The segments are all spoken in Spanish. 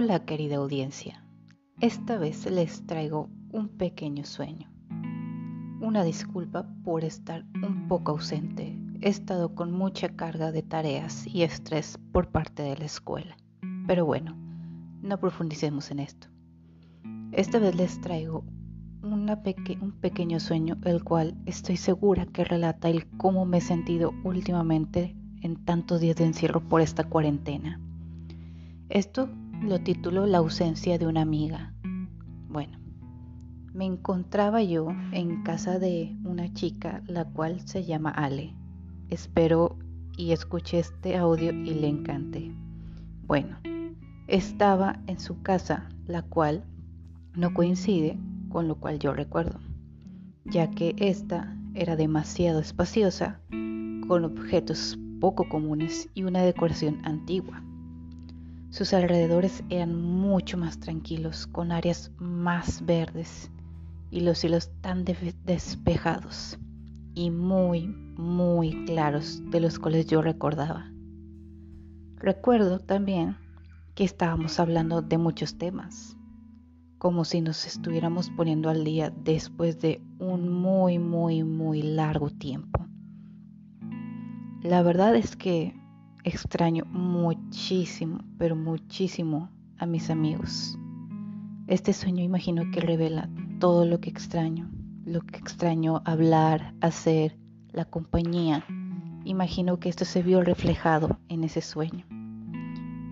Hola querida audiencia, esta vez les traigo un pequeño sueño. Una disculpa por estar un poco ausente, he estado con mucha carga de tareas y estrés por parte de la escuela. Pero bueno, no profundicemos en esto. Esta vez les traigo un pequeño sueño, el cual estoy segura que relata el cómo me he sentido últimamente en tantos días de encierro por esta cuarentena. Esto lo titulo La ausencia de una amiga. Bueno, me encontraba yo en casa de una chica la cual se llama Ale. Espero y escuche este audio y le encante. Bueno, estaba en su casa, la cual no coincide con lo cual yo recuerdo, ya que esta era demasiado espaciosa, con objetos poco comunes y una decoración antigua. Sus alrededores eran mucho más tranquilos, con áreas más verdes y los cielos tan despejados y muy, muy claros de los cuales yo recordaba. Recuerdo también que estábamos hablando de muchos temas, como si nos estuviéramos poniendo al día después de un muy, muy, muy largo tiempo. La verdad es que extraño muchísimo, pero muchísimo a mis amigos. Este sueño imagino que revela todo lo que extraño, lo que extraño hablar, hacer, la compañía. Imagino que esto se vio reflejado en ese sueño.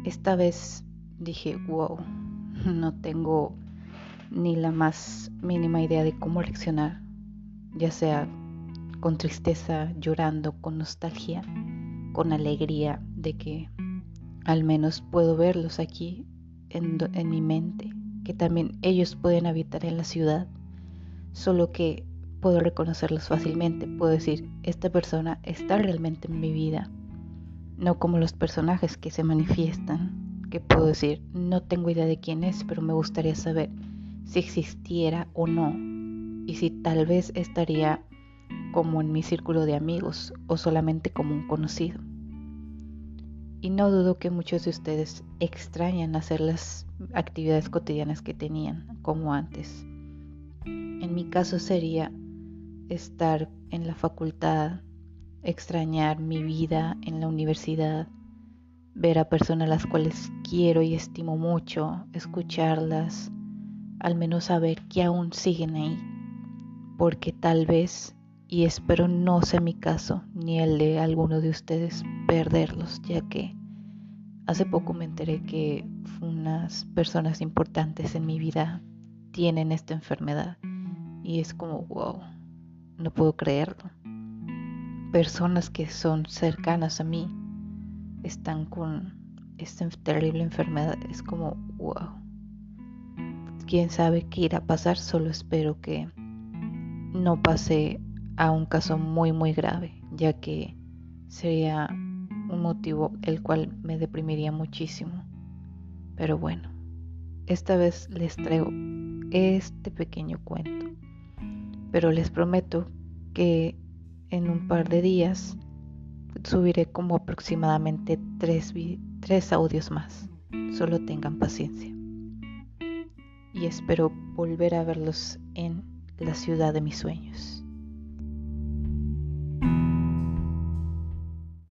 Esta vez dije, wow, no tengo ni la más mínima idea de cómo reaccionar, ya sea con tristeza, llorando, con nostalgia, con alegría de que al menos puedo verlos aquí en, mi mente, que también ellos pueden habitar en la ciudad, solo que puedo reconocerlos fácilmente, puedo decir, esta persona está realmente en mi vida, no como los personajes que se manifiestan, que puedo decir, no tengo idea de quién es, pero me gustaría saber si existiera o no, y si tal vez estaría como en mi círculo de amigos o solamente como un conocido. Y no dudo que muchos de ustedes extrañan hacer las actividades cotidianas que tenían como antes. En mi caso sería estar en la facultad, extrañar mi vida en la universidad, ver a personas a las cuales quiero y estimo mucho, escucharlas, al menos saber que aún siguen ahí, porque tal vez, y espero no sea mi caso, ni el de alguno de ustedes, perderlos, ya que hace poco me enteré que unas personas importantes en mi vida tienen esta enfermedad y es como, wow, no puedo creerlo. Personas que son cercanas a mí están con esta terrible enfermedad, es como, wow quién sabe qué irá a pasar, solo espero que no pase a un caso muy muy grave, ya que sería un motivo el cual me deprimiría muchísimo. Pero bueno, esta vez les traigo este pequeño cuento, pero les prometo que en un par de días subiré como aproximadamente tres, tres audios más. Solo tengan paciencia y espero volver a verlos en la ciudad de mis sueños.